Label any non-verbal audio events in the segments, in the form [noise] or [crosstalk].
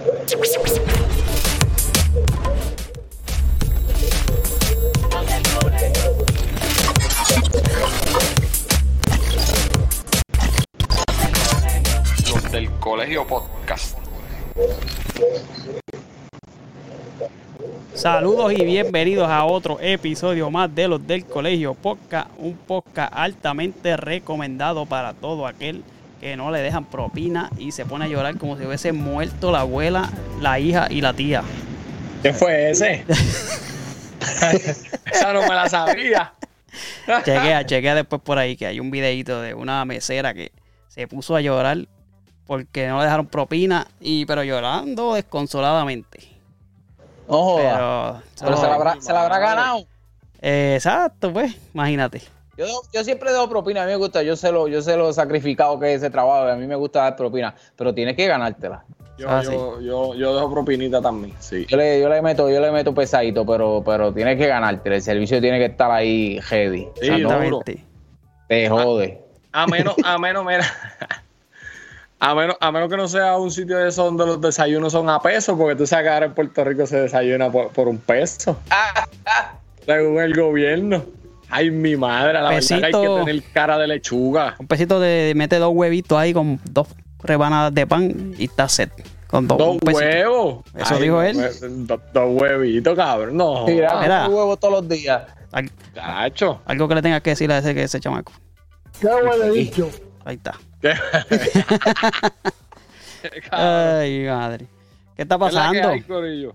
Los del Colegio Podcast. Saludos y bienvenidos a otro episodio más de los del Colegio Podcast, un podcast altamente recomendado para todo aquel que no le dejan propina y se pone a llorar como si hubiese muerto la abuela, la hija y la tía. ¿Qué fue ese? [laughs] Esa no me la sabía. Chequea, chequea después por ahí que hay un videito de una mesera que se puso a llorar porque no le dejaron propina, y pero llorando desconsoladamente. No joda. Pero, Pero se la habrá, se la habrá ganado. Exacto, pues, imagínate. Yo, yo siempre doy propina, a mí me gusta, yo sé lo, yo sé lo sacrificado que es ese trabajo, a mí me gusta dar propina, pero tienes que ganártela. Yo, Ah, yo, yo, yo dejo propinita también, sí. Yo le, yo le meto, yo le meto pesadito, pero, pero tienes que ganártela, el servicio tiene que estar ahí heavy. Sí. Exactamente. Te jode. A menos, a menos, mira. [laughs] A menos, a menos que no sea un sitio de esos donde los desayunos son a peso, porque tú sabes que ahora en Puerto Rico se desayuna por, por un peso. Según el gobierno. Ay, mi madre, la verdad que hay que Pesito. tener cara de lechuga. Un pesito de mete dos huevitos ahí con dos rebanadas de pan y está set. Con dos, Dos pesito. huevos. Eso dijo él. Dos, dos huevitos, cabrón. No. Mira, Mira. un huevo todos los días. Al- Cacho. algo que le tengas que decir a ese, que ese chamaco. Ahí está. ¿Qué? [laughs] Ay, madre. ¿Qué está ¿Qué es la que pasando? hay, corillo?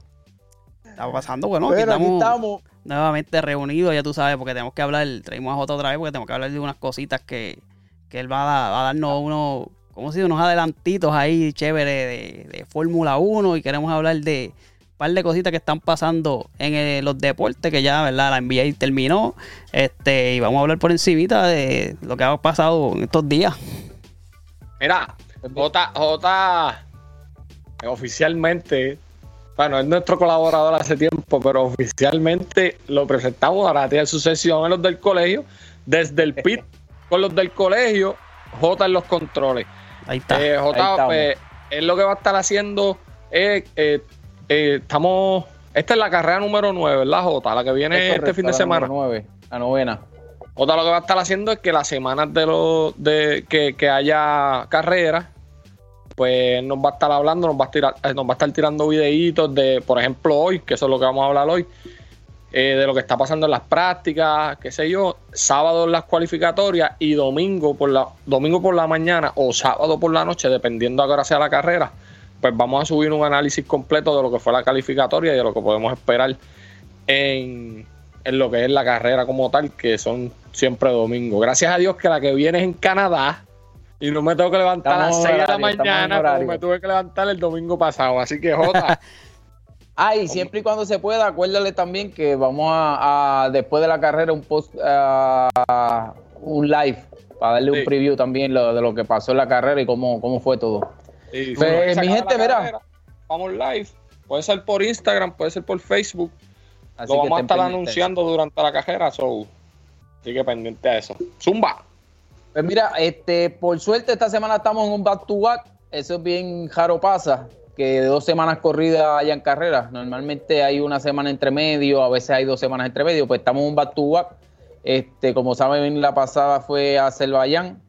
Está pasando, bueno, aquí estamos, nuevamente reunidos, ya tú sabes, porque tenemos que hablar, traímos a Jota otra vez porque tenemos que hablar de unas cositas que, que él va a, dar- va a darnos unos, ¿cómo se dice? Unos adelantitos ahí chéveres de, de Fórmula 1 y queremos hablar de un par de cositas que están pasando en los deportes, que ya, ¿verdad? La NBA terminó, este, y vamos a hablar por encimita de lo que ha pasado en estos días. Mira, J, J eh, oficialmente, bueno, es nuestro colaborador hace tiempo, pero oficialmente lo presentamos ahora tiene sucesión en los del colegio, desde el pit con los del colegio, J en los controles. Ahí está. Eh, Ahí J, estamos. pues, él lo que va a estar haciendo es, eh, eh, estamos, esta es la carrera número 9, ¿verdad, J? La que viene Es este fin de la semana. número nueve, la novena. Otra lo que va a estar haciendo es que las semanas de los de que, que haya carreras, pues nos va a estar hablando, nos va a tirar, eh, nos va a estar tirando videitos de, por ejemplo, hoy, que eso es lo que vamos a hablar hoy, eh, de lo que está pasando en las prácticas, qué sé yo, sábado en las cualificatorias y domingo por la, domingo por la mañana o sábado por la noche, dependiendo a qué hora sea la carrera, pues vamos a subir un análisis completo de lo que fue la calificatoria y de lo que podemos esperar en, en lo que es la carrera como tal, que son siempre domingos. Gracias a Dios que la que viene es en Canadá y no me tengo que levantar a las Estamos en 6 de la mañana como me tuve que levantar el domingo pasado. Así que, Jota, [laughs] Ah, y siempre y cuando se pueda, acuérdale también que vamos a, a, después de la carrera, un post, ah, un live, para darle Sí. un preview también lo- de lo que pasó en la carrera y cómo, cómo fue todo. Pues, mi gente, mira. carrera, Vamos live. Puede ser por Instagram, puede ser por Facebook. Así lo vamos a estar anunciando durante la carrera. So, así que pendiente a eso. Zumba. Pues mira, este, por suerte esta semana estamos en un back to back. Eso es bien raro pasa, que dos semanas corridas hayan carreras. Normalmente hay una semana entre medio, a veces hay dos semanas entre medio, pues estamos en un back to back. Este, como saben, la pasada fue a Azerbaiyán.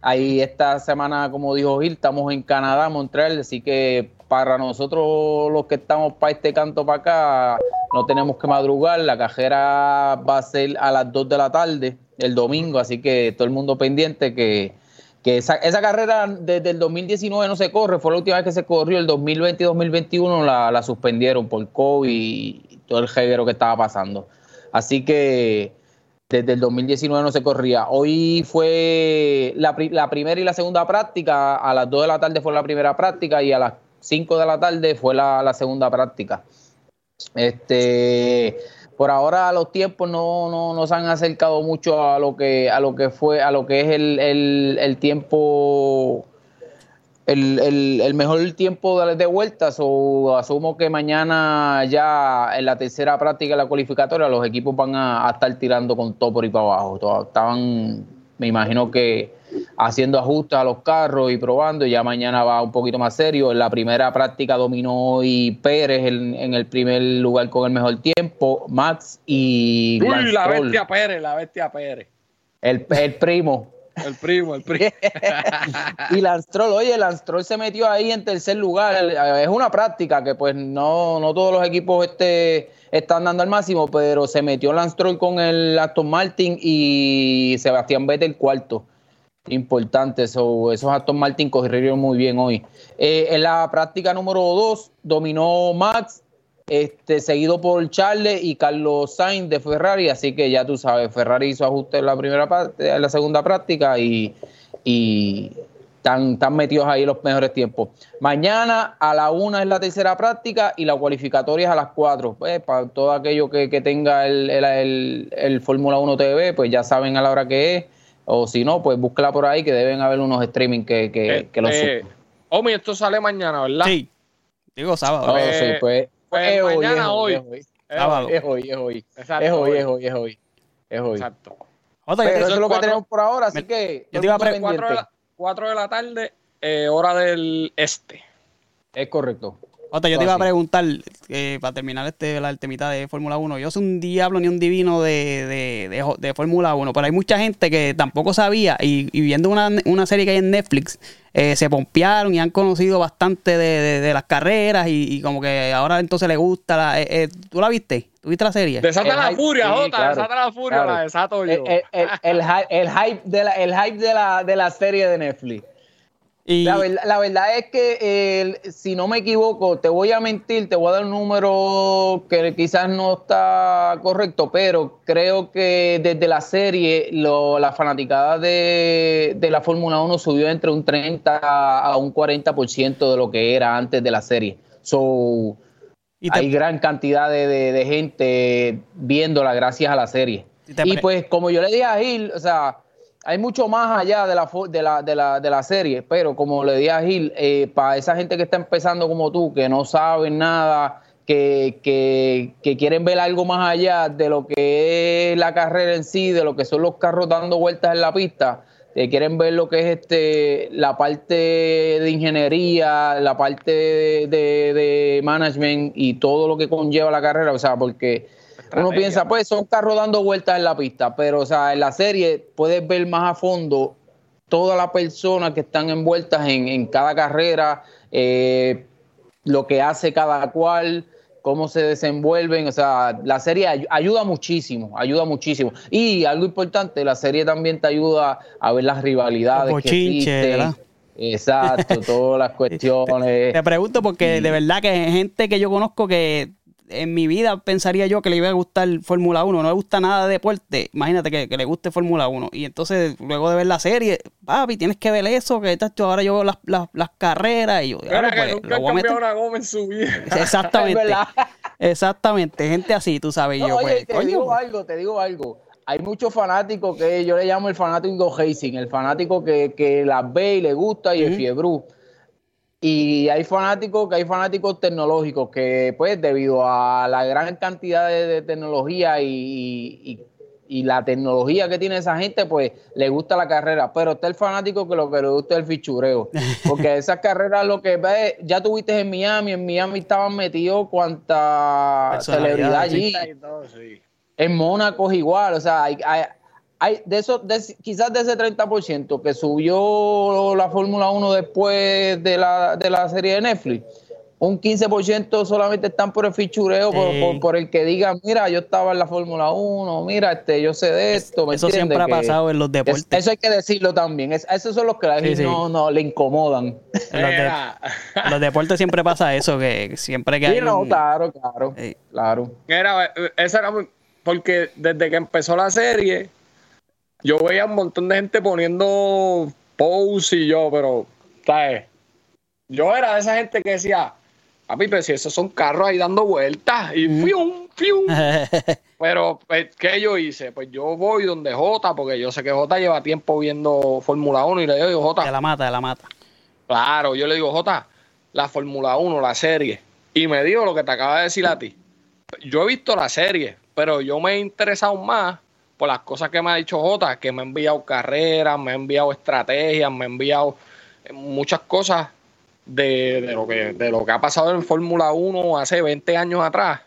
Ahí esta semana, como dijo Gil, estamos en Canadá, Montreal, así que para nosotros los que estamos para este canto para acá, no tenemos que madrugar. La carrera va a ser a las 2 de la tarde, el domingo, así que todo el mundo pendiente que, que esa, esa carrera desde el 2019 no se corre, fue la última vez que se corrió, el 2020 y 2021 la, la suspendieron por COVID y todo el jeguero que estaba pasando. Así que desde el 2019 no se corría. Hoy fue la, la primera y la segunda práctica, a las 2 de la tarde fue la primera práctica y a las 5 de la tarde fue la, la segunda práctica. Este, por ahora los tiempos no, no, no se han acercado mucho a lo que, a lo que fue, a lo que es el, el, el tiempo el, el, el mejor tiempo de, de vueltas asumo que mañana ya en la tercera práctica de la cualificatoria los equipos van a, estar tirando con todo por ahí para abajo. Estaban, me imagino que haciendo ajustes a los carros y probando. Ya mañana va un poquito más serio. En la primera práctica dominó y Pérez en el primer lugar con el mejor tiempo. Max y. Uy, Lance la bestia Pérez, la bestia Pérez. el, el primo. El primo, el primo. [laughs] y Lance oye, Lance se metió ahí en tercer lugar. Es una práctica que pues no, no todos los equipos este, están dando al máximo, pero se metió Lance con el Aston Martin y Sebastián Vettel cuarto. Importante, so, esos Aston Martin corrieron muy bien hoy. Eh, en la práctica número 2 dominó Max, este, seguido por Charles y Carlos Sainz de Ferrari, así que ya tú sabes, Ferrari hizo ajustes en la primera parte, en la segunda práctica y, y están, están metidos ahí los mejores tiempos. Mañana a la una es la tercera práctica y la cualificatoria es a las 4. Pues, para todo aquello que, que tenga el, el, el, el Fórmula 1 TV, pues ya saben a la hora que es. O si no, pues búsquela por ahí que deben haber unos streaming que, que, que lo Eh, suban. Omi, esto sale mañana, ¿verdad? Sí. Digo sábado. Oh, eh, sí, pues, pues es hoy, mañana, es hoy. es hoy. Es hoy, es hoy. Exacto, Es hoy, hoy. es hoy, es hoy. Es hoy. Exacto. Pero eso es lo que tenemos por ahora, así me- que yo te iba a todo el pre- mundo 4 de, pendiente. la, 4 de la tarde, eh, hora del este. Es correcto. Jota, yo te iba a preguntar, eh, para terminar este, la temita de Fórmula 1, yo soy un diablo ni un divino de, de, de, Fórmula 1, pero hay mucha gente que tampoco sabía y, y viendo una, una serie que hay en Netflix, eh, se pompearon y han conocido bastante de, de- de las carreras y, y como que ahora entonces le gusta. La, eh, eh, ¿Tú la viste? ¿Tú viste la serie? Desata El la hype, furia, sí, Jota. claro, desata la furia, claro. la desato yo. El, el- el- el hype de la, el hype de la, de la serie de Netflix. Y, La, verdad, la verdad es que, eh, si no me equivoco, te voy a mentir, te voy a dar un número que quizás no está correcto, pero creo que desde la serie lo- la fanaticada de, de la Fórmula 1 subió entre un 30 a un 40% de lo que era antes de la serie. So, y te- hay gran cantidad de, de- de gente viéndola gracias a la serie. Y Y pues, como yo le dije a Gil, o sea, hay mucho más allá de la, de la, de la, de la serie, pero como le dije a Gil, eh, para esa gente que está empezando como tú, que no saben nada, que, que, que quieren ver algo más allá de lo que es la carrera en sí, de lo que son los carros dando vueltas en la pista, que quieren ver lo que es este la parte de ingeniería, la parte de, de- de management y todo lo que conlleva la carrera, o sea, porque uno piensa, pues son carros dando vueltas en la pista, pero o sea, en la serie puedes ver más a fondo todas las personas que están envueltas en, en cada carrera, eh, lo que hace cada cual, cómo se desenvuelven, o sea, la serie ay- ayuda muchísimo, ayuda muchísimo. Y algo importante, la serie también te ayuda a ver las rivalidades que existen. ¿verdad? Exacto, todas las [laughs] cuestiones. Te pregunto porque de verdad que hay gente que yo conozco que en mi vida pensaría yo que le iba a gustar Fórmula 1, no le gusta nada de deporte, imagínate que, que le guste Fórmula 1 y entonces luego de ver la serie, papi, tienes que ver eso, que tacho, ahora yo veo las, las, las carreras y yo, ahora, que pues, nunca voy a meter. cambiado una goma en su vida. [laughs] Exactamente, [laughs] exactamente, gente así, tú sabes, No, yo oye, pues, te coño, digo pues, algo, te digo algo. Hay muchos fanáticos que yo le llamo el fanático racing, el fanático que, que las ve y le gusta y Ujú. fiebrú. Y hay fanáticos que hay fanáticos tecnológicos que, pues, debido a la gran cantidad de, de tecnología y, y- y la tecnología que tiene esa gente, pues, le gusta la carrera. Pero está el fanático que lo que le gusta es el fichureo. [laughs] Porque esas carreras, lo que ve, ya tuviste en Miami, en Miami estaban metidos cuanta celebridad allí. Y todo, sí. En Mónaco es igual, o sea, hay, hay, hay de eso, de- quizás de ese 30% que subió la Fórmula 1 después de la, de la serie de Netflix, un 15% solamente están por el fichureo, por, Sí. por- por el que diga, mira, yo estaba en la Fórmula 1, mira, este, yo sé de esto, ¿me eso entiendes? siempre ha Que pasado en los es- deportes. eso hay que decirlo también, es- esos son los que a la Sí, gente sí. no, no le incomodan. En los, de- Mira, en los deportes siempre pasa eso, que siempre que Sí, hay no, un- claro, claro, claro. mira, eh, esa era muy- porque desde que empezó la serie, yo veía un montón de gente poniendo pose y yo, pero, ¿sabes? Yo era de esa gente que decía, papi, pero si esos son carros ahí dando vueltas y fium, fium. [laughs] Pero, pues, ¿qué yo hice? Pues yo voy donde Jota, porque yo sé que Jota lleva tiempo viendo Fórmula 1 y le digo, Jota, de la mata, de la mata. Claro, yo le digo, Jota, la Fórmula 1, la serie. Y me dijo lo que te acaba de decir a ti. Yo he visto la serie, pero yo me he interesado más por las cosas que me ha dicho Jota, que me ha enviado carreras, me ha enviado estrategias, me ha enviado muchas cosas de, de lo, que, de lo que ha pasado en Fórmula 1 hace 20 años atrás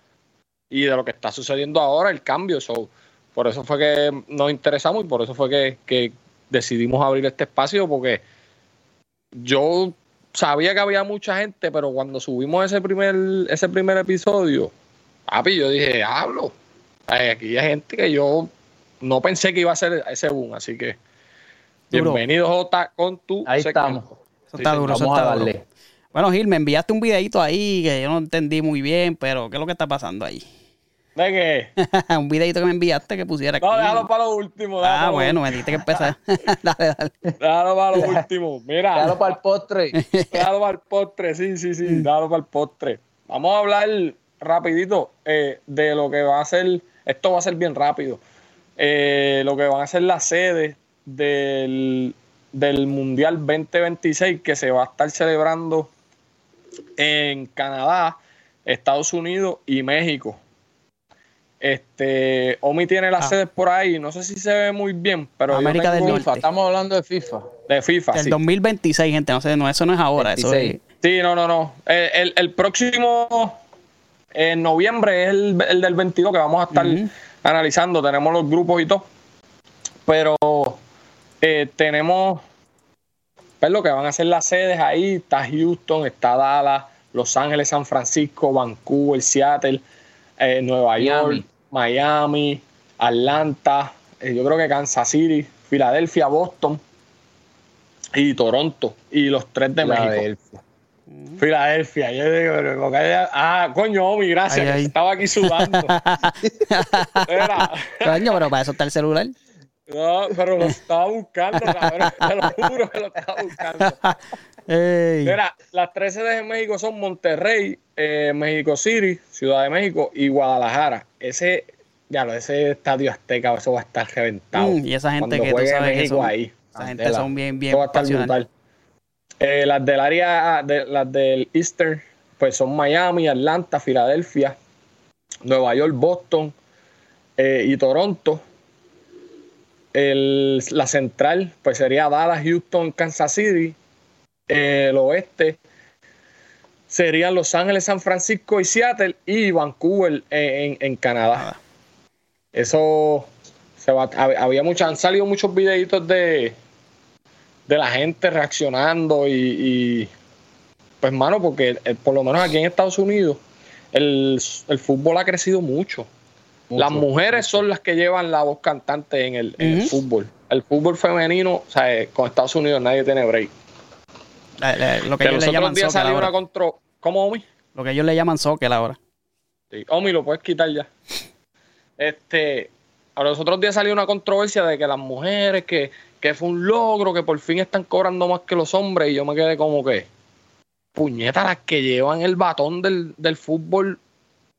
y de lo que está sucediendo ahora, el cambio. So, por eso fue que nos interesamos y por eso fue que, que decidimos abrir este espacio, porque yo sabía que había mucha gente, pero cuando subimos ese primer, ese primer episodio, papi, yo dije, hablo. Aquí hay gente que yo no pensé que iba a ser ese boom, así que Duro. bienvenido Jota con tu Ahí segmento. estamos. Eso está Sí, duro, eso Vamos a está duro. darle. Bueno, Gil, me enviaste un videito ahí que yo no entendí muy bien, pero ¿qué es lo que está pasando ahí? ¿De qué? [laughs] un videito que me enviaste que pusiera aquí. No, déjalo para lo último. ah, bueno, me dijiste que empezar. [laughs] [laughs] dale, dale. Déjalo para lo último. Mira, Déjalo para el postre. déjalo para el postre, sí, sí, sí, déjalo para el postre. Vamos a hablar rapidito eh, de lo que va a ser, esto va a ser bien rápido, eh, lo que van a ser las sedes del, del Mundial 2026 que se va a estar celebrando en Canadá, Estados Unidos y México. Este, Omi tiene las Ah. sedes por ahí, no sé si se ve muy bien, pero América del tengo- Norte. FIFA, estamos hablando de FIFA. de FIFA, El sí. 2026, gente, no sé, no, eso no es ahora, eso 26. es... Sí, no, no, no. Eh, el, el próximo en noviembre es el, el del 22 que vamos a estar. Analizando. Tenemos los grupos y todo. Pero eh, tenemos pues, lo que van a ser las sedes ahí. Está Houston, está Dallas, Los Ángeles, San Francisco, Vancouver, Seattle, eh, Nueva Miami. York, Miami, Atlanta, eh, yo creo que Kansas City, Filadelfia, Boston y Toronto. Y los tres de México. Filadelfia. Yo digo, pero ah, coño, Omi, gracias. Ay, que ay. Estaba aquí sudando. [laughs] Coño, pero para eso está el celular. no, pero lo estaba buscando, cabrón. Te lo juro que lo estaba buscando. [laughs] Ey. Mira, las tres sedes en México son Monterrey, eh, México City, Ciudad de México y Guadalajara. Ese, ya lo, ese estadio azteca, eso va a estar reventado. Mm, y esa gente Cuando que tú sabes que México son- ahí. esa gente son bien, bien Eso va a estar pasional. brutal. Eh, las del área, de, las del Eastern, pues son Miami, Atlanta, Filadelfia, Nueva York, Boston eh, y Toronto. El- la central, pues sería Dallas, Houston, Kansas City. Eh, el oeste serían Los Ángeles, San Francisco y Seattle y Vancouver en, en Canadá. Eso se va, hab- había muchas, han salido muchos videitos de, de la gente reaccionando y, y, pues mano, porque eh, por lo menos aquí en Estados Unidos el, el fútbol ha crecido mucho. Mucho. Las mujeres son las que llevan la voz cantante en el, en el Ujú. fútbol. El fútbol femenino, o sea, eh, con Estados Unidos nadie tiene break. La- la- lo que Que ellos los le llaman días soccer salió una ahora. contro... ¿Cómo, Omi? Lo que ellos le llaman soccer ahora. Sí. Omi, lo puedes quitar ya. Este, a los otros días salió una controversia de que las mujeres, que, que fue un logro, que por fin están cobrando más que los hombres, y yo me quedé como que, puñeta, las que llevan el batón del, del fútbol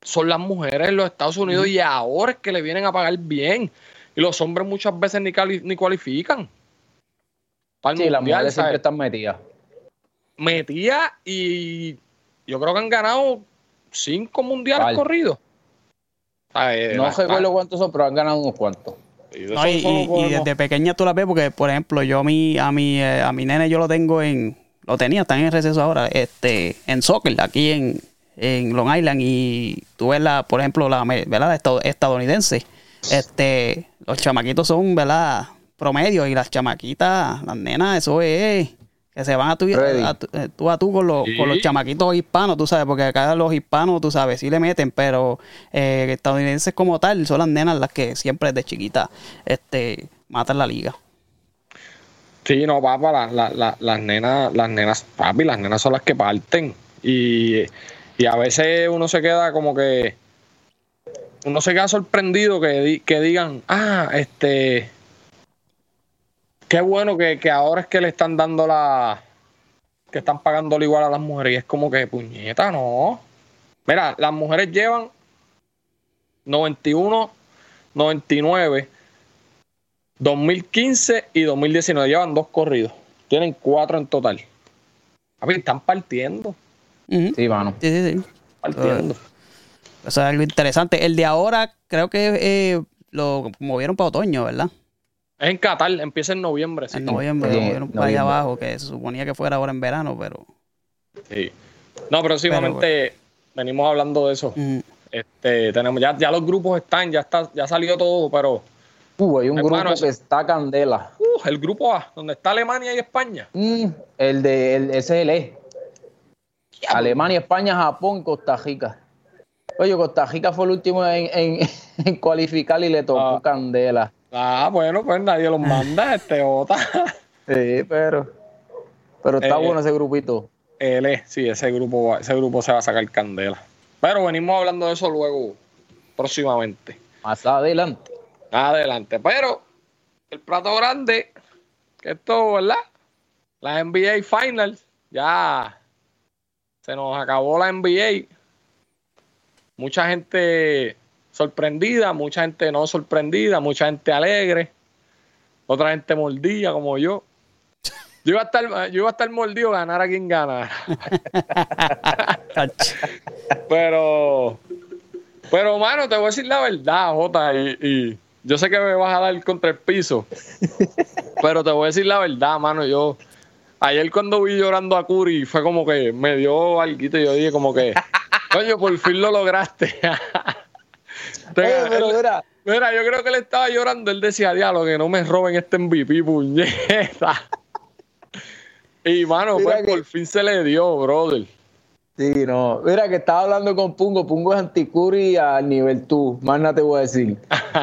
son las mujeres en los Estados Unidos y ahora es que le vienen a pagar bien. Y los hombres muchas veces ni, cali- ni cualifican. Para el Sí, las mujeres siempre están metidas. metía y yo creo que han ganado cinco mundiales Vale. corridos. ¿Sabes? No Bastante. recuerdo cuántos son, pero han ganado unos cuantos. Y No, y, desde pequeña tú la ves porque, por ejemplo, yo a mi, a mi, eh, a mi nene yo lo tengo en, lo tenía, está en receso ahora, este, en soccer, aquí en, en Long Island, y tú ves la, por ejemplo, la, ¿verdad? Estad- estadounidense, este, los chamaquitos son, ¿verdad? Promedio, y las chamaquitas, las nenas, eso es, que se van a tu, Ready. a tu- eh, tú a tú con los, Sí. con los chamaquitos hispanos, tú sabes, porque acá los hispanos, tú sabes, sí le meten, pero eh, estadounidenses como tal, son las nenas las que siempre desde chiquitas este, matan la liga. Sí, no, papá, la- la- la- las nenas, las nenas, papi, las nenas son las que parten. Y, y a veces uno se queda como que, uno se queda sorprendido que, que digan, ah, este, qué bueno que, que ahora es que le están dando la, que están pagándole igual a las mujeres. Y es como que, puñeta, no. Mira, las mujeres llevan 91, 99, 2015 y 2019. Llevan dos corridos. Tienen cuatro en total. A ver, están partiendo. Sí, mano. Sí, sí, sí. Partiendo. Eso es algo interesante. El de ahora, creo que eh, lo movieron para otoño, ¿verdad? Es en Qatar, empieza en noviembre. Sí. En noviembre Sí, para allá noviembre. abajo, que se suponía que fuera ahora en verano, pero... Sí. No, próximamente venimos hablando de eso. mm, Este, tenemos, ya, ya los grupos están, ya está, ya salió todo, pero Uh, hay un Hermano, grupo eso- que está candela. uh, el grupo A, donde está Alemania y España. Mm, el de el, ese es el E. Alemania, España, Japón, Costa Rica. Oye, Costa Rica fue el último en, en- [laughs] en cualificar y le tocó Ah. candela. Ah, bueno, pues nadie los manda, [laughs] este Ota. Sí, pero. Pero está Eh, bueno ese grupito. Él es, sí, ese grupo, ese grupo se va a sacar candela. Pero venimos hablando de eso luego, próximamente. Más adelante. Adelante. Pero el plato grande, que esto, ¿verdad? La NBA Finals, ya se nos acabó la NBA. Mucha gente sorprendida, mucha gente no sorprendida, mucha gente alegre, otra gente mordida como yo. Yo iba a estar, yo iba a estar mordido ganar a quien gana. Pero, pero, mano, te voy a decir la verdad, Jota, y, y yo sé que me vas a dar contra el piso, pero te voy a decir la verdad, mano. Yo, ayer cuando vi llorando a Curry, fue como que me dio algo y yo dije como que, coño, por fin lo lograste. [laughs] Oye, pero mira, mira, yo creo que él estaba llorando, él decía, diablo, que no me roben este MVP, puñeta. [laughs] Y, mano, Mira pues que- por fin se le dio, brother. Sí, no. Mira que estaba hablando con Pungo. Pungo es anticuri al nivel tú. Más nada te voy a decir.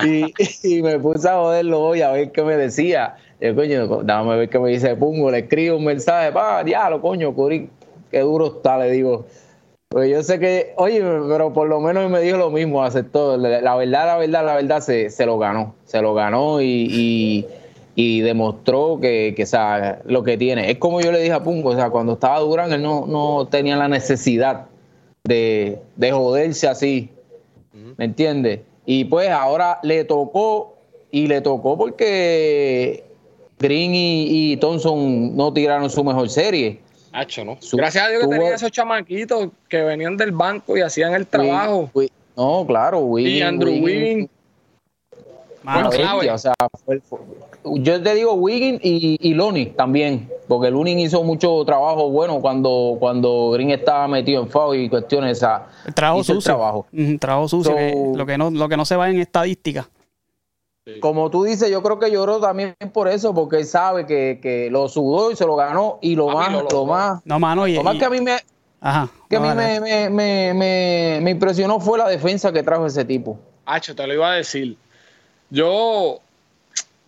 Y, [laughs] y me puse a joderlo hoy a ver qué me decía. Yo, coño, déjame ver qué me dice Pungo. Le escribo un mensaje. Pa, diablo, coño, Curi, qué duro está, le digo. Pues yo sé que, oye, pero por lo menos me dijo lo mismo, aceptó. La, verdad, la verdad, la verdad, se, se lo ganó. Se lo ganó y, y, y demostró que, que, o sea, lo que tiene. Es como yo le dije a Pungo, o sea, cuando estaba Durán, él no, no tenía la necesidad de, de joderse así. ¿Me entiendes? Y pues ahora le tocó, y le tocó porque Green y, y Thompson no tiraron su mejor serie. Hacho, ¿no? Su- Gracias a Dios que tenía esos chamaquitos que venían del banco y hacían el trabajo. No, claro, Wiggins, y Andrew Wiggins. Bueno, o sea, fue- fue- yo te digo Wiggins y, y Lonnie también, porque Lonnie hizo mucho trabajo bueno cuando, cuando Green estaba metido en foul y cuestiones. O sea, el trabajo hizo el sucio. trabajo. Sucio, So- que lo, que no, lo que no se va en estadística. Como tú dices, yo creo que lloró también por eso, porque él sabe que, que lo sudó y se lo ganó. Y lo Papi, más, lo más, No, mano, y, lo más que a mí me, ajá, que a mí me, me, me, me- me impresionó fue la defensa que trajo ese tipo. Hacho, te lo iba a decir. Yo.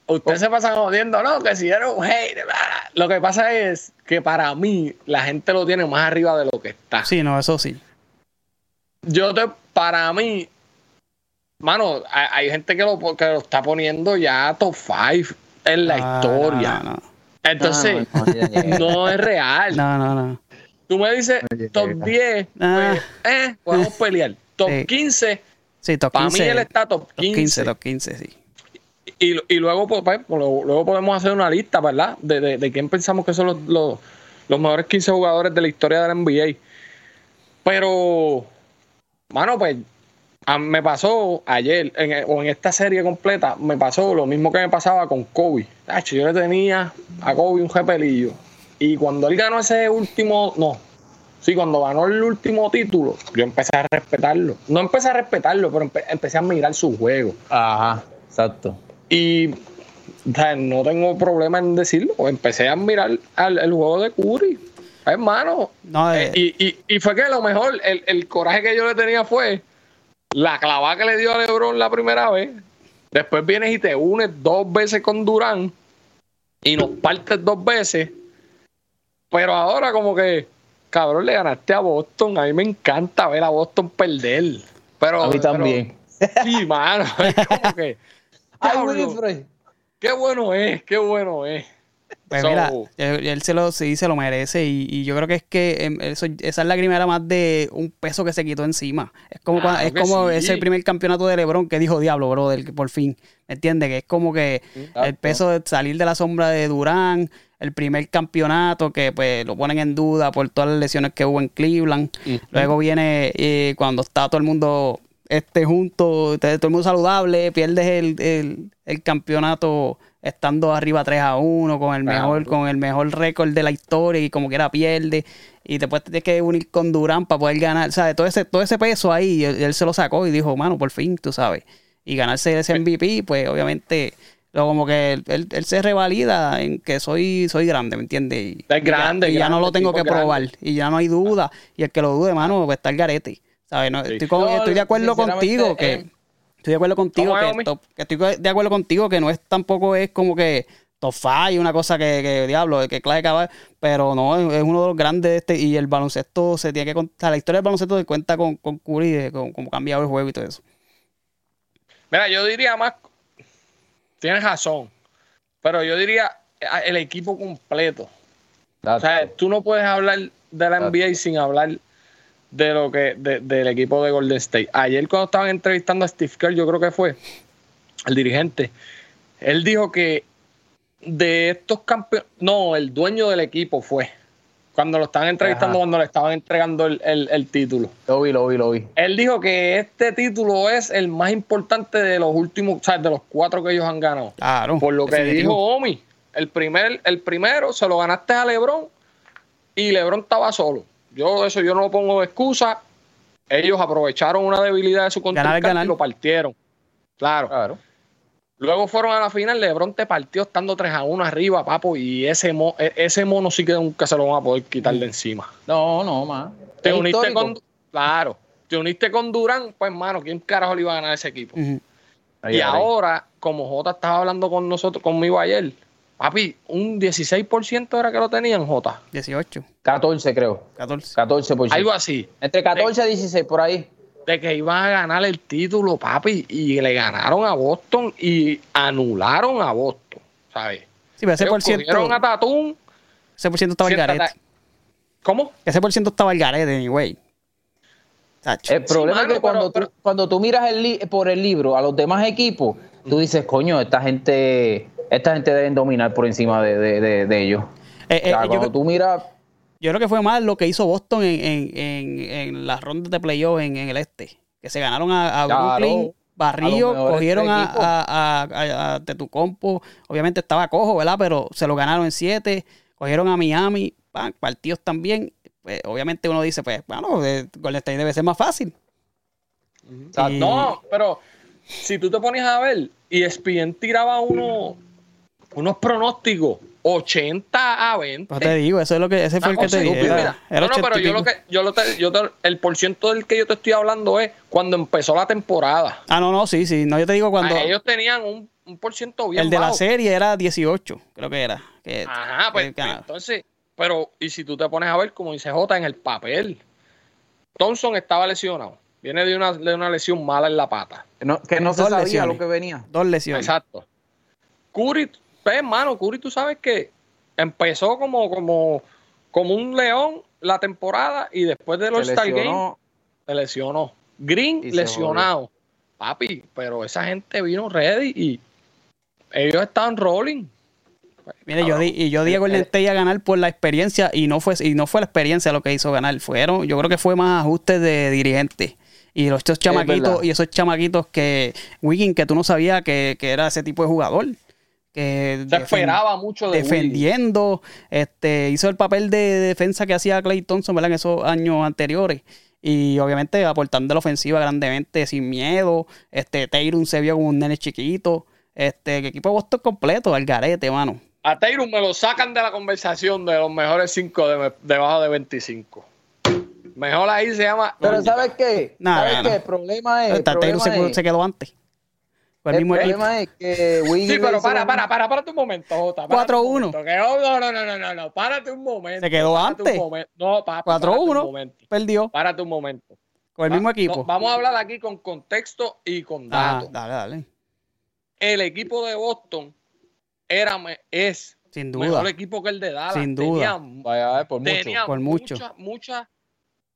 Ustedes se pasan jodiendo, ¿no? Que si era un bla. Lo que pasa es que para mí la gente lo tiene más arriba de lo que está. Sí, no, eso sí. Yo te. Para mí. Mano, hay, hay gente que lo, que lo está poniendo ya top 5 en la Ah, historia. No, no, Entonces, no, [laughs] no es real. no, no, no. Tú me dices top llega. 10, Ah. pues, eh, podemos pelear. Top Sí. 15, Sí, top para mí 15. él está top top 15. 15, top 15, sí. Y, y luego, pues, pues, luego, luego podemos hacer una lista, ¿verdad? De, de, de quién pensamos que son los, los, los mejores 15 jugadores de la historia de la NBA. Pero, mano, pues, a- me pasó ayer, en- o en esta serie completa, me pasó lo mismo que me pasaba con Kobe. Tacho, yo le tenía a Kobe un repelillo. Y cuando él ganó ese último, no, sí, cuando ganó el último título, yo empecé a respetarlo. No empecé a respetarlo, pero empe- empecé a mirar su juego. Ajá, exacto. Y o sea, no tengo problema en decirlo. Empecé a mirar al, el juego de Curry. Hermano. No, Eh, eh, y, y, y fue que lo mejor, el, el coraje que yo le tenía fue la clavada que le dio a LeBron la primera vez. Después vienes y te unes dos veces con Durán y nos partes dos veces. Pero ahora, como que, cabrón, le ganaste a Boston. A mí me encanta ver a Boston perder. Pero, A mí pero- también. sí, mano. Es como que. [laughs] Ay. Qué bueno es, qué bueno es. Pues So- mira, él, él se lo, sí se lo merece y, y yo creo que es que em, eso, esa es la más de un peso que se quitó encima. Es como, Claro cuando- es como sí. ese primer campeonato de LeBron que dijo, diablo, brother, que por fin, ¿me entiendes? Que es como que el peso de salir de la sombra de Durán, el primer campeonato que pues lo ponen en duda por todas las lesiones que hubo en Cleveland. Luego viene eh, cuando está todo el mundo este, juntos, te- todo el mundo saludable, pierdes el, el- el campeonato estando arriba 3 a 1 con el mejor, con el mejor récord de la historia y como quiera pierde. Y después te tienes que unir con Durán para poder ganar. ¿Sabes? Todo ese, todo ese peso ahí, él, él se lo sacó y dijo, mano, por fin, tú sabes. Y ganarse ese MVP, pues obviamente, lo, como que él, él- él se revalida en que soy, soy grande, ¿me entiendes? Y, Es grande, y ya, y ya no lo tengo que probar. grande. Y ya no hay duda. Y el que lo dude, mano, pues está el garete. ¿Sabes? No, Sí. estoy, con- No, estoy de acuerdo contigo que... eh, Estoy de acuerdo contigo ¿Cómo es, que, Omi? top- que estoy de acuerdo contigo que no es tampoco es como que top five, una cosa que, que diablo, que clave cabal, pero no, es, es uno de los grandes de este y el baloncesto se tiene que contar, la historia del baloncesto se cuenta con, con Curry, de cómo cambiado el juego y todo eso. Mira, yo diría más. Tienes razón. Pero yo diría el equipo completo. O sea, tú no puedes hablar de la NBA sin hablar de lo que de- del equipo de Golden State. Ayer cuando estaban entrevistando a Steve Kerr, yo creo que fue el dirigente, él dijo que de estos campeones, no, el dueño del equipo fue cuando lo estaban entrevistando, Ajá. cuando le estaban entregando el, el- el título. Lo vi, lo vi, lo vi. Él dijo que este título es el más importante de los últimos, o sea, de los cuatro que ellos han ganado. Claro. Por lo que dijo Omi, el, primer, el primero se lo ganaste a Lebron y Lebron estaba solo. Yo eso yo no lo pongo de excusa. Ellos aprovecharon una debilidad de su contrincante y lo partieron. Claro. Claro. Luego fueron a la final, Lebron te partió estando 3 a 1 arriba, papo, y ese, mo- e- ese mono sí que nunca se lo van a poder quitar de encima. No, no, más. Te Es uniste histórico. con, claro, te uniste con Durán, pues hermano, ¿quién carajo le iba a ganar ese equipo? Ahí, y ahí. ahora, como Jota estaba hablando con nosotros, conmigo ayer, papi, un 16% era que lo tenían Jota. 18, 14, creo. 14. 14%. Algo así. Entre 14 y 16, por ahí. De que iban a ganar el título, papi, y le ganaron a Boston y anularon a Boston, ¿sabes? Sí, pero ese Ellos por ciento, a Tatum. ese por ciento estaba el garete. ¿Cómo? Ese por ciento estaba el garete, anyway. Tacho. El problema mano, es que cuando, pero- tú, cuando tú miras el por el libro a los demás equipos, tú dices, coño, esta gente, esta gente deben dominar por encima de, de- de- de ellos. Eh, O eh, sea, yo, cuando tú miras, yo creo que fue más lo que hizo Boston en, en, en, en las rondas de playoff en, en el este. Que se ganaron a, a Claro, Brooklyn, Barrio, a cogieron a, a, a, a- a Tetucompo. Obviamente estaba cojo, ¿verdad? Pero se lo ganaron en siete. Cogieron a Miami, pan, partidos también. Pues, obviamente uno dice, pues, bueno, eh, Golden State debe ser más fácil. O sea, Y- No, pero si tú te pones a ver, y ESPN tiraba uno, unos pronósticos 80 a 20. Pues te digo, eso es lo que, ese fue el que te dije. estúpida. Era, era no, no, 80 pero yo lo que, yo lo te- yo te- el porciento del que yo te estoy hablando es cuando empezó la temporada. Ah, no, no, sí, sí. No, yo te digo cuando. Ah, ellos tenían un, un por ciento bien el de la serie era 18, creo que era. Que, Ajá, pues, que entonces, pero, y si tú te pones a ver, como dice J en el papel, Thompson estaba lesionado. Viene de una, de una lesión mala en la pata. que no, que no se sabía lesiones. lo que venía. Dos lesiones. Exacto. Curry, pues, hermano, Curry, tú sabes que empezó como, como, como un león la temporada y después del All-Star Game lesionó. se lesionó. Green Y lesionado. Papi, pero esa gente vino ready y ellos estaban rolling. Mire, yo di, y yo di a Golden State a ganar por la experiencia y no fue y no fue la experiencia lo que hizo ganar. Fueron, yo creo que fue más ajustes de dirigentes. Y los estos chamaquitos, y esos chamaquitos que, Wiggin, que tú no sabías que, que era ese tipo de jugador. Que Se esperaba mucho de defendiendo, este, hizo el papel de defensa que hacía Clay Thompson, ¿verdad? En esos años anteriores. Y obviamente aportando la ofensiva grandemente, sin miedo. Este, Taylor se vio como un nene chiquito. Este, que equipo de Boston completo, al garete, mano. A Taylor me lo sacan de la conversación de los mejores cinco de, debajo de 25. Mejor ahí se llama. Pero ¿sabes qué? Nah, ¿Sabes nah, qué? nah. El problema es... El problema se, es- se quedó antes. Fue el el mismo equipo. problema es que Wiggins Sí, pero para, para, para, para un momento, Jota. párate 4-1. un momento, que no, no, no, no, no, no, párate un momento. Se quedó párate un antes. No, papi, párate un 4-1. momento. Perdió Párate un momento. con el mismo Va- equipo. no, vamos a hablar aquí con contexto y con Ah, datos. dale, dale. El equipo de Boston era, me- es Sin duda. mejor equipo que el de Dallas. Sin duda. Tenía, Vaya, por mucho. tenía Por mucho. muchas, muchas,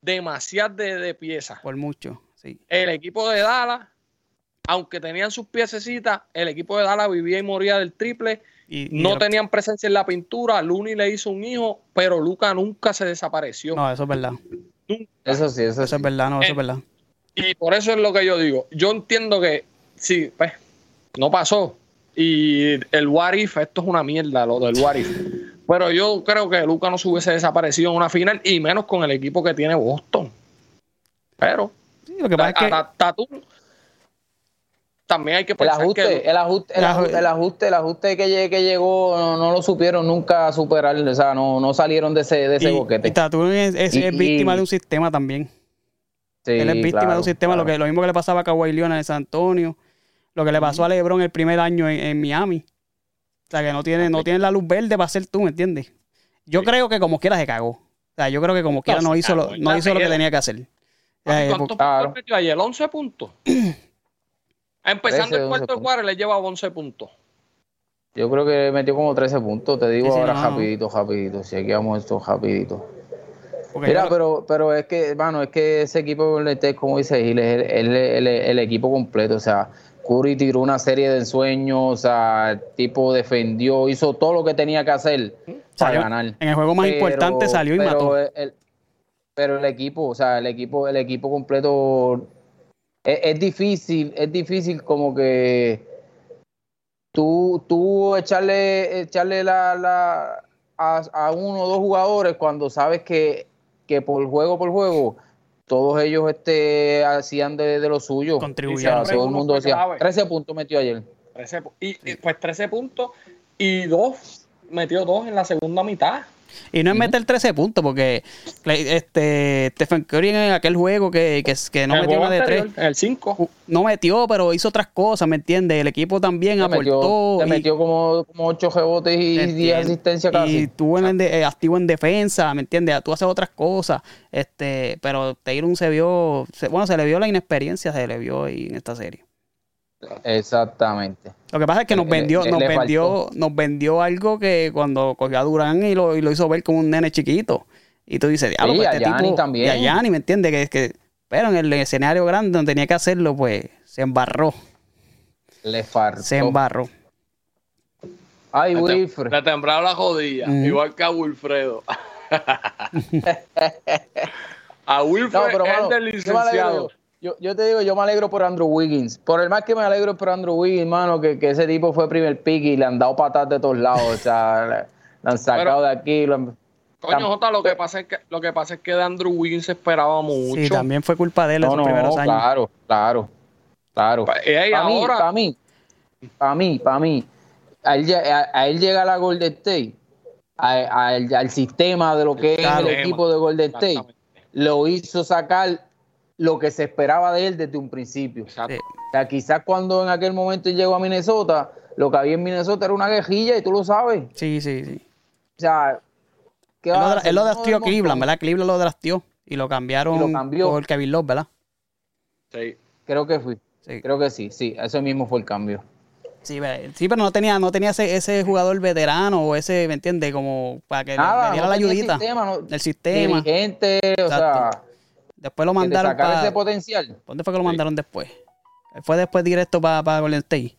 demasiadas de, de piezas. Por mucho. Sí. El equipo de Dallas, aunque tenían sus piececitas, el equipo de Dallas vivía y moría del triple. Y, y No el- tenían presencia en la pintura. Looney le hizo un hijo, pero Luca nunca se desapareció. No, eso es verdad. Nunca. Eso sí, eso Eso sí. es verdad, no, eso Eh, es verdad. Y por eso es lo que yo digo. Yo entiendo que sí, pues, no pasó. Y el what if, esto es una mierda, lo del what if. Pero yo creo que Luca no se hubiese desaparecido en una final y menos con el equipo que tiene Boston. Pero Sí, lo que pasa es que. También hay que El pensar ajuste, que el ajuste, el El ajuste, aju- el ajuste, el ajuste que, lle- que llegó no, no lo supieron nunca superar, o sea, no, no salieron de ese, de ese y, boquete. y Tatum es, es- Y- es víctima y- de un sistema también. Sí, Él es víctima claro, de un sistema, lo, que, lo mismo que le pasaba a Kawhi Leonard en San Antonio, lo que le pasó a LeBron el primer año en, en Miami. O sea, que no tiene, no tiene la luz verde para ser tú, ¿me entiendes? Yo creo que como quiera se cagó. O sea, yo creo que como quiera no, hizo, lo, no hizo lo que tenía que hacer. Sea, ¿Cuántos puntos Claro. metió ayer? 11 puntos. [clears throat] Empezando 13, el cuarto 11 cuadro le lleva 11 puntos. Yo creo que metió como 13 puntos, te digo Sí, ahora no, rapidito, rapidito, si aquí vamos esto rapidito. Mira, yo- pero, pero es que, hermano, es que ese equipo de Golden State, como dice Gil, es el, el- el- el equipo completo. O sea, Curry tiró una serie de ensueños, o sea, el tipo defendió, hizo todo lo que tenía que hacer para salió- ganar. en el juego más Pero- importante salió y pero mató. El, pero el equipo, o sea, el equipo, el equipo completo es, es difícil, es difícil como que tú, tú echarle, echarle la, la a, a uno o dos jugadores cuando sabes que, que por juego por juego todos ellos este hacían de, de lo suyo. Contribuyeron. O sea, todo el mundo decía, clave. 13 puntos metió ayer. 13 pu- y, y, pues 13 puntos y dos, metió dos en la segunda mitad. Y no es meter 13 puntos, porque este Stephen Curry en aquel juego que, que, que no En el metió más de anterior, 3, En el 5. no metió, pero hizo otras cosas, ¿me entiendes? El equipo también Le aportó. metió, y- metió como, como 8 rebotes y ¿me 10 entiendes? asistencias Y casi. estuvo en el de- eh, activo en defensa, ¿me entiendes? Tú haces otras cosas, este, pero Taylor se vio, se- bueno, se le vio la inexperiencia, se le vio ahí en esta serie. Exactamente. Lo que pasa es que nos vendió, le- nos le vendió, nos vendió algo que cuando cogió a Durán y lo, y lo hizo ver como un nene chiquito. Y tú dices, diablo, Sí, pues a este tipo, también. y a Gianni, ¿me entiendes? Que, que, pero en el escenario grande donde tenía que hacerlo, pues se embarró, Le faltó. se embarró. Ay, Wilfred. Le temblaron la jodilla, Ujú. igual que a Wilfredo. [laughs] a Wilfred No, pero es mano, licenciado. Yo, yo te digo, yo me alegro por Andrew Wiggins. Por el más que me alegro es por Andrew Wiggins, mano, que, que ese tipo fue primer pick y le han dado patas de todos lados. O sea, [laughs] le, le han sacado Pero- de aquí. lo han- Coño, Jota, lo que pasa es que lo que pasa es que de Andrew Wiggins se esperaba mucho. Sí, también fue culpa de él No, esos no, primeros años. claro, claro, claro. Pa- ey, Para mí, para mí, para mí, para mí, a él, a- a él llega la Golden State, a- al sistema de lo que es el equipo de Golden State, lo hizo sacar lo que se esperaba de él desde un principio. Exacto. O sea, quizás cuando en aquel momento llegó a Minnesota, lo que había en Minnesota era una guerrilla y tú lo sabes. Sí, sí, sí. O sea, ¿qué Él vas a lo, hacer? él lo Cleveland. ¿verdad? Cleveland lo drafteó y lo cambiaron Y lo cambió. por Kevin Love, ¿verdad? Sí. Creo que fui. Sí. Creo que sí, sí, ese mismo fue el cambio. Sí, pero no tenía, no tenía ese, ese jugador veterano o ese, ¿me entiendes? Como para que le- Nada, le diera no la ayudita. sistema, no- El sistema. Dirigente, o sea. Después lo mandaron sacara para... ese potencial. ¿Dónde fue que lo mandaron después? Fue después directo para Golden State.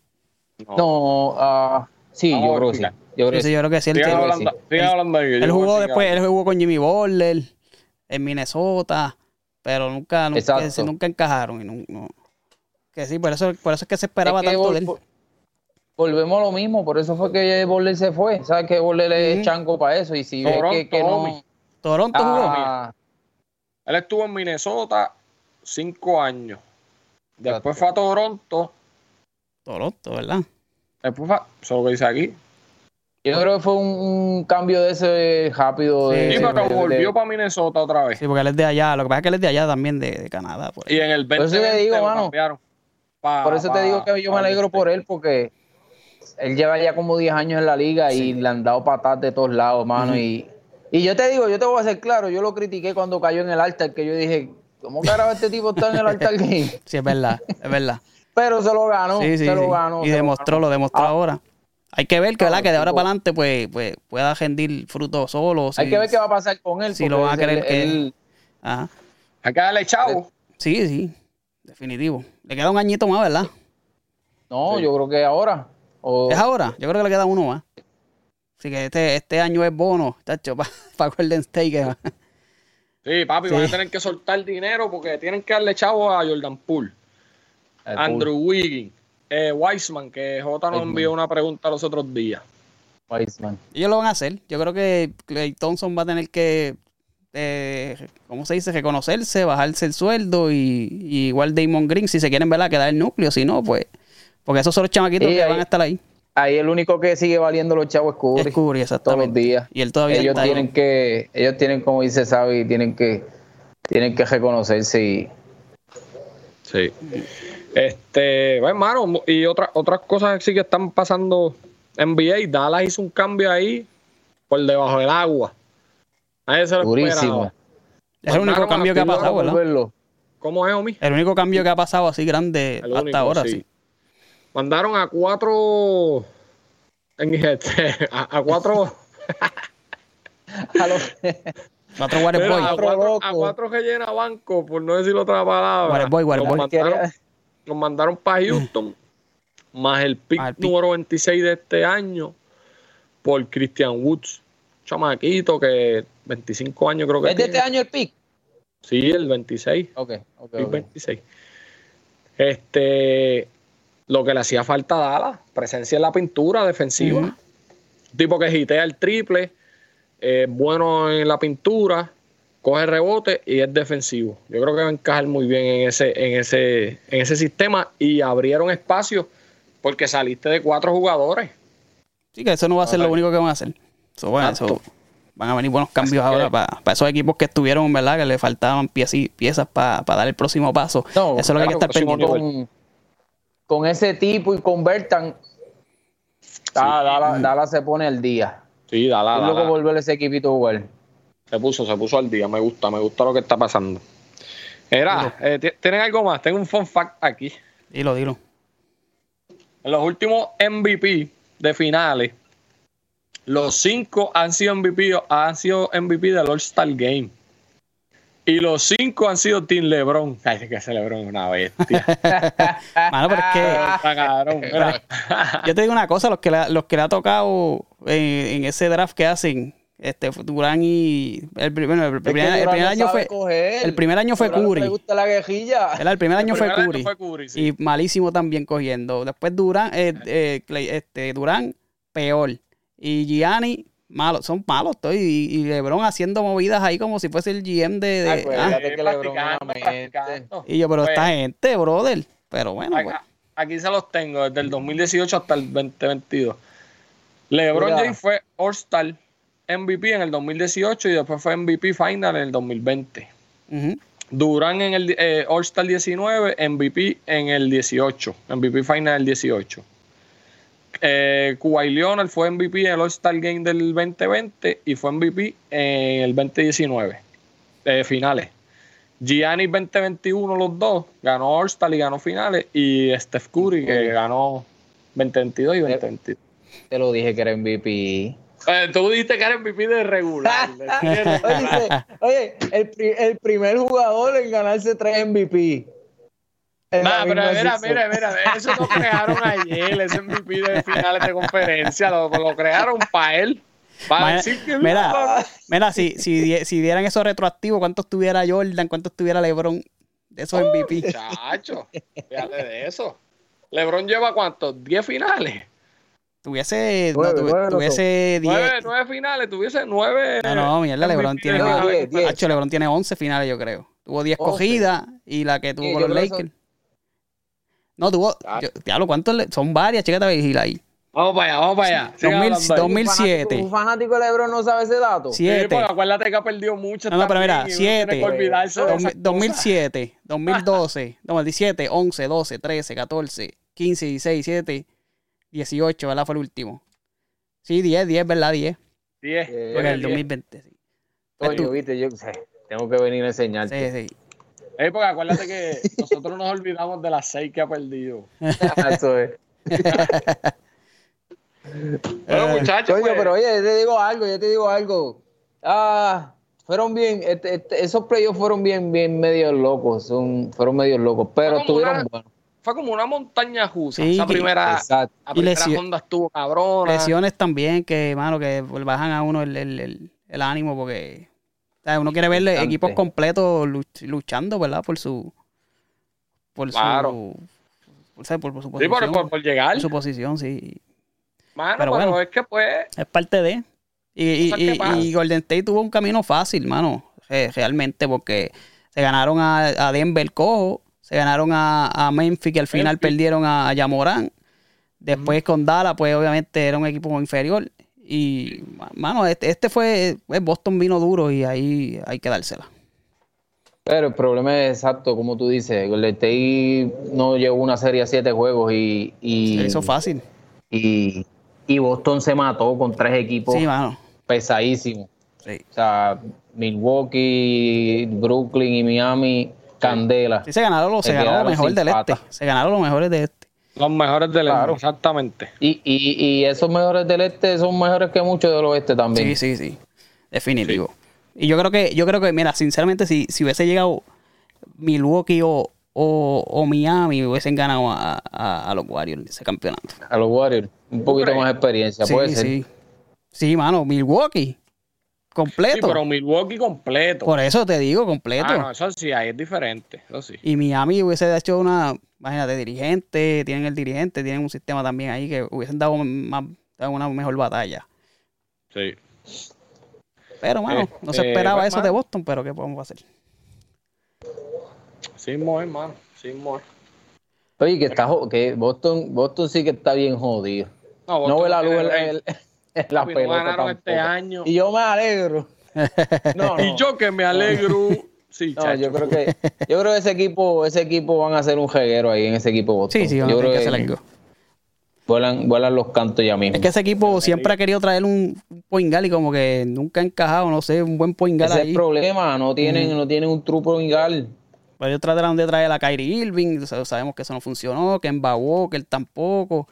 No. No, ah, sí, yo creo que sí. Yo creo Sí, sí, que sí. yo creo que sí. Él, él- hablando, hablando ahí, que él a jugó después, él jugó con Jimmy Butler en Minnesota, pero nunca, nunca, se- nunca encajaron. Y no, no- Que sí, por eso, por eso es que se esperaba Es que tanto vol- de él. vol- Volvemos a lo mismo, por eso fue que Borler se fue. ¿Sabes que Borler es chanco para eso? Y si ves Toronto, que, que no. Toronto jugó. Ah, Él estuvo en Minnesota cinco años. Después Exacto. fue a Toronto. Toronto, ¿verdad? Después fue, eso que dice aquí. yo creo que fue un, un cambio de ese rápido. Sí, de, sí, pero de- de- volvió para Minnesota otra vez. Sí, porque él es de allá. Lo que pasa es que él es de allá también, de, de Canadá. Por. Y en el 20 Por eso te digo, mano. pa- Por eso te digo que yo me alegro por él, porque él lleva ya como 10 años en la liga y le han dado patas de todos lados, mano. y, y yo te digo, yo te voy a hacer claro, yo lo critiqué cuando cayó en el altar, que yo dije, ¿cómo carajo este tipo está en el altar game? [laughs] Sí, es verdad, es verdad. Pero se lo ganó, Sí, sí, se lo ganó. Y lo demostró, ganó. lo demostró Ah, ahora. Hay que ver que, ¿verdad? que de ahora para adelante pues, pues pueda rendir frutos solo. Hay que ver qué va a pasar con él. si lo van a querer él- que- él- Ajá. Hay que darle chavo. Sí, sí, definitivo. Le queda un añito más, ¿verdad? no, Sí. yo creo que ahora. O, Es ahora. Yo creo que le queda uno más. Así que este, este año es bono, tacho, para [laughs] Golden State. que va. Sí, papi, Sí. van a tener que soltar dinero porque tienen que darle chavo a Jordan Poole, El Andrew Wiggins, eh, Weissman, que J nos Wiseman. envió una pregunta los otros días. Wiseman. Ellos lo van a hacer. Yo creo que Clay Thompson va a tener que, eh, ¿cómo se dice? Reconocerse, bajarse el sueldo y, y igual Damon Green, si se quieren, ¿verdad? Quedar el núcleo, si no, pues... Porque esos son los chamaquitos Sí, que ahí- van a estar ahí. Ahí el único que sigue valiendo los chavos es Curry. Es Curry, todos los días. Y él todavía ellos está ahí. tienen que, ellos tienen, como dice Xavi, tienen que, tienen que reconocerse y Sí. Este, bueno, hermano, y otras otras cosas que sí que están pasando en NBA. Dallas hizo un cambio ahí por debajo del agua. Nadie se lo durísimo. esperaba. Es el único cambio que ha pasado, ¿verdad? ¿Cómo es, Omi? El único cambio que ha pasado así grande El hasta único, ahora, sí. sí. Mandaron a cuatro. En este, [laughs] a, a cuatro. A los- Cuatro a, cuatro, a cuatro que llena banco, por no decir otra palabra. Water Boy, Water Nos Boy. mandaron- nos mandaron para Houston, más el pick número 26 de este año por Christian Woods. Chamaquito que 25 años creo que ¿Es de este año el pick? Sí, el 26. Ok, ok, pick ok. 26. Este, lo que le hacía falta a Dallas, presencia en la pintura defensiva. Ujú. Tipo que gitea el triple, es bueno en la pintura, coge rebote y es defensivo. Yo creo que va a encajar muy bien en ese, en ese, en ese sistema y abrieron espacio porque saliste de cuatro jugadores. Sí, que eso no va a ser lo único que van a hacer. Eso, bueno, eso- van a venir buenos cambios ahora para, esos equipos que estuvieron, ¿verdad? Que le faltaban pieci- piezas para dar el próximo paso. No, eso es lo que hay que estar pendiente. con, con ese tipo y convertan, ah, Dallas, Dallas se pone al día. Sí, dale, es loco volver ese equipito a jugar. Se puso, se puso al día. Me gusta, me gusta lo que está pasando. Era, eh, ¿ti- ¿tienen algo más? Tengo un fun fact aquí. Dilo, dilo. En los últimos MVP de finales, los cinco han sido MVP, han sido MVP del All-Star Game. Y los cinco han sido Team LeBron. Ay, que ese LeBron es una bestia. [laughs] Mano, pero es que [laughs] [laughs] yo te digo una cosa, los que le, los que le ha tocado en, en ese draft que hacen, este Durán y el, pri- bueno, el Es que primer, el no año fue coger. el primer año fue no Curry. Le gusta la guerrilla. ¿verdad? el primer año fue primer año Curry. fue Curry, sí. Y malísimo también cogiendo. Después Durán, eh, eh, este, Durán, peor. Y Gianni, malo. Son malos. Estoy, y, y LeBron haciendo movidas ahí como si fuese el GM de... de- pues, ah. Fíjate que LeBron Practicando. Y yo, pero Pues, esta gente, brother. Pero bueno, pues. Acá- Aquí se los tengo, desde el 2018 hasta el 2022. LeBron. James fue All-Star MVP en el 2018 y después fue MVP Final en el 2020. ujú. Durán en el eh, All-Star 19, MVP en el 18, MVP Final en el 18. Eh, Kawhi Leonard fue MVP en el All-Star Game del 2020 y fue MVP en el 2019, eh, finales. Gianni 2021 los dos, ganó All-Star y ganó finales y Steph Curry que ganó 2022 y 2022. Te lo dije que era MVP. Eh, tú dijiste que era MVP de regular. [laughs] oye, el, pri- el primer jugador en ganarse tres MVP. En Nah, pero mira, mira, mira, eso lo crearon ayer, ese MVP de finales de conferencia, lo, lo crearon para él. Para Mira, decir que mira, mira, si, si, si dieran eso retroactivo, ¿cuántos tuviera Jordan? ¿Cuántos tuviera LeBron? De esos MVP. Chacho, fíjate de eso. LeBron lleva cuántos? ¿10 finales? Tuviese, no, Nueve, no tuviese 10. ¿Nueve, nueve finales? ¿Tuviese nueve? No, no, mierda, LeBron tiene de diez, diez. Hacho, LeBron tiene 11 finales, yo creo. Tuvo 10 11. cogidas y la que tuvo Sí, con los Lakers. No, tuvo. Ah. yo- diablo, ¿cuántos? le- Son varias, chécate a Virgil ahí. Vamos para allá, vamos para allá. Sigan 2000, hablando ahí. 2007. Un fanático de LeBron no sabe ese dato. Sí, 7. porque acuérdate que ha perdido mucho. No, no, pero mira, también y uno tiene 7. que olvidarse de esas 2007, 2012, 2017, 11, 12, 13, 14, 15, 16, 17, 18, ¿verdad? Fue el último. Sí, 10, 10, ¿verdad? 10. 10. Eh, Porque el diez. 2020, sí. Coño, tú. viste, yo sé, tengo que venir a enseñarte. Sí, sí. Eh, porque acuérdate que [laughs] nosotros nos olvidamos de las 6 que ha perdido. Eso es. [laughs] Bueno, muchachos, Coño, pues, pero oye, yo te digo algo, yo te digo algo. Ah, fueron bien, este- este- esos playoffs fueron bien, bien medio locos, son, fueron medio locos, pero estuvieron una- buenos. fue como una montaña rusa. Sí, Esa primera, Exacto. la Y primera lesio- ronda estuvo cabrona. Lesiones también, que, mano, que bajan a uno el, el, el, el ánimo porque O sea, uno quiere ver equipos completos luch- luchando, ¿verdad? Por su. Por Claro. su. Por, por, por su Sí, posición. por, por, por llegar. por su posición, sí. Mano, pero bueno. es que pues. Es parte de. Y, y, y- Golden State tuvo un camino fácil, mano. realmente, porque se ganaron a, a Denver cojo, se ganaron a, a Memphis, que al final Memphis. perdieron a, a Yamorán. Después con Dallas, pues obviamente era un equipo inferior. Y, ma- mano, este, este fue. eh, Boston vino duro y ahí hay que dársela. Pero el problema es exacto, como tú dices, Golden State no llevó una serie a siete juegos y, y, Se hizo fácil. y, y Boston se mató con tres equipos Sí, mano. pesadísimos. Sí. O sea, Milwaukee, Brooklyn y Miami, Candela. Sí, se ganaron, lo- se Se ganaron lo mejor del este. Se ganaron los mejores de este. Los mejores del Claro. mundo, exactamente. Y, y, y esos mejores del este son mejores que muchos del oeste también. Sí, sí, sí. Definitivo. Y yo creo que, yo creo que, mira, sinceramente, si, si hubiese llegado Milwaukee o, o, o Miami, hubiesen ganado a, a- a los Warriors ese campeonato. A los Warriors, un poquito más experiencia, Sí, puede ser. sí. Sí, mano, Milwaukee. Completo. Sí, pero Milwaukee completo. Por eso te digo, completo. Ah, no, eso sí, ahí es diferente. Eso sí. Y Miami hubiese hecho una, imagínate, dirigente, tienen el dirigente, tienen un sistema también ahí que hubiesen dado más, dado una mejor batalla. Sí. Pero, mano, no se Este, esperaba pues, eso de mano. Boston, pero ¿qué podemos hacer? Sí, mo, hermano. Sí, mo. Oye, que está que Boston, Boston sí que está bien jodido. No, No ve la luz en, rey. [laughs] la no este año. Y yo me alegro. [laughs] No, no. Y yo que me alegro. [laughs] Sí, No, yo creo que yo creo que ese equipo, ese equipo van a hacer un jeguero ahí en ese equipo Boston. Sí, sí, van a yo creo que hacer algo. vuelan, vuelan los cantos ya mismo. Es que ese equipo siempre ha querido traer un, guard y como que nunca ha encajado, no sé, un buen point guard ese es el ahí. problema, no tienen, no tienen un truco ingal. Pero ellos trataron de traer a Kyrie Irving, sabemos que eso no funcionó, que en Walker tampoco.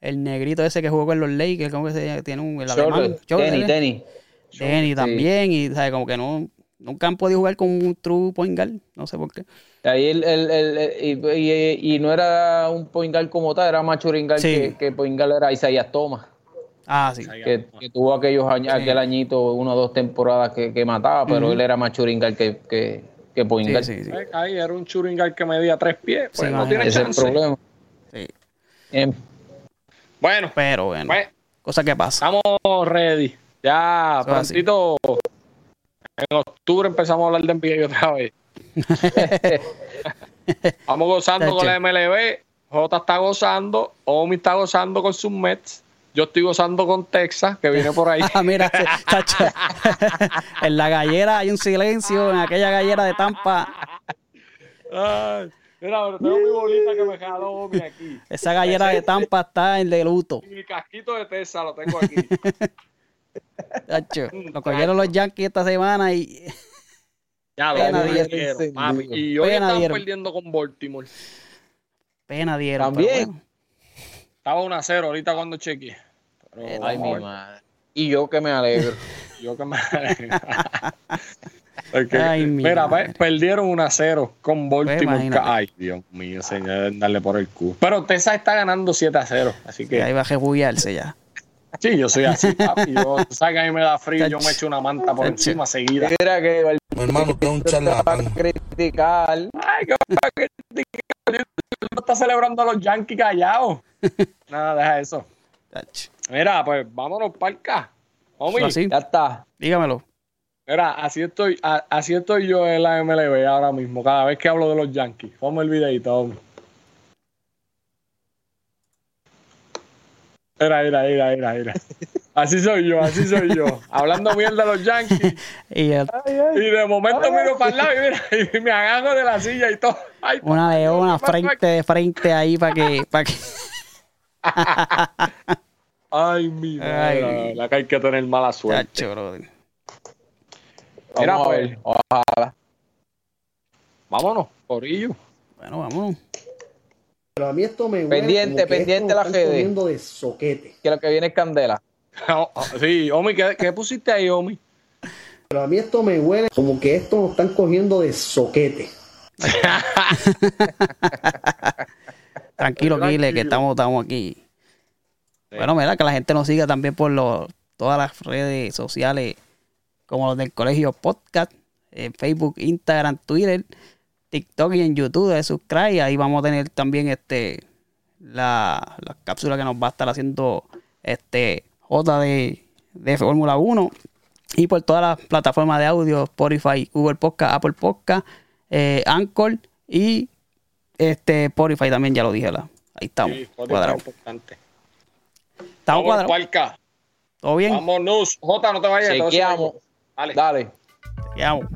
El negrito ese que jugó con los Lakers, como que se tiene un el alemán. Tenis, tenis. Sí. también, y ¿sabes? como que no, nunca han podido jugar con un true point guard, no sé por qué. Ahí el, el- el- el- y, y- y no era un point guard como tal, era más churingal Sí. que, que point guard era Isaías Thomas. Ah, sí. que, que tuvo aquellos años, Sí. aquel añito, una o dos temporadas que, que mataba, pero él era más churingal que, que, que point Sí, guard. sí, sí. Ahí era un churingal que medía tres pies. Pues Sí, no tiene. Ese es el problema. sí. Em, Bueno, Pero bueno, pues cosa que pasa. estamos ready. Ya Eso prontito. En octubre empezamos a hablar de NBA otra vez. [laughs] Vamos gozando con la MLB. J está gozando. Omi está gozando con sus Mets. Yo estoy gozando con Texas, que viene por ahí. [laughs] Ah, mira, [laughs] en la gallera hay un silencio, en aquella gallera de Tampa, Ay, mira, pero tengo mi bolita que me [laughs] jaló Omi aquí. esa gallera de Tampa está en de luto. Y mi casquito de Texas lo tengo aquí. [laughs] Tacho. Lo cogieron los Yankees esta semana y Ya lo Pena dieron. papi. Y hoy Pena están dieron. perdiendo con Baltimore. pena dieron. También. pero bueno. Estaba 1 a 0 ahorita cuando chequeé. Pero ay, mi madre. Y yo que me alegro. Yo que me. [laughs] Porque, Ay, mi mira, pe- perdieron 1 a 0 con Baltimore. Pues. Ay, Dios mío, señor, darle por el culo. Pero Texas está ganando 7 a 0. Así Que ahí que, va a rebullarse ya. sí, yo soy así, papi. Yo, [laughs] tú sabes que a mí me da frío, yo me echo una manta por encima seguida. Mira que Mi hermano, es un va a charlatán. criticar. Ay, qué no está celebrando a los Yankees callados. [laughs] Nada, deja eso. Mira, pues vámonos para el K. Homie. Ya está. Dígamelo. Mira, así estoy, a- así estoy yo en la MLB ahora mismo, cada vez que hablo de los Yankees. Ponme el videito, homie. Mira, mira, mira, mira, mira. Así soy yo, así soy yo. Hablando mierda de los Yankees. [laughs] Y el- Y de momento miro para el lado y mira, y me agarro de la silla y todo. Ay, una leona papá, frente de frente ahí para que, para que. [laughs] Ay, mi madre. Ay. La, la que hay que tener mala suerte. Tacho, Vamos a pues. ver. Ojalá. Vámonos, Corillo. Bueno, vámonos. Pero a mí esto me huele Pendiente, pendiente la GD. de soquete. Que lo que viene es candela. Sí, Omi, ¿qué, qué pusiste ahí, Omi? Pero a mí esto me huele como que esto lo están cogiendo de soquete. [laughs] Tranquilo, Kile, que estamos, estamos aquí. Bueno, mira, que la gente nos siga también por los, todas las redes sociales como los del Colegio Podcast, en Facebook, Instagram, Twitter, TikTok y en YouTube de Subscribe. Ahí vamos a tener también este la, la cápsula que nos va a estar haciendo este J de, de Fórmula 1 y por todas las plataformas de audio, Spotify, Google Podcast, Apple Podcast, eh, Anchor y este Spotify también ya lo dije. ¿verdad? Ahí estamos. Sí, es importante. Estamos Vamos, cuadrados. ¿Todo bien? Vámonos. Jota, no te vayas. Chequeamos. Algo. Dale. Dale. Chequeamos.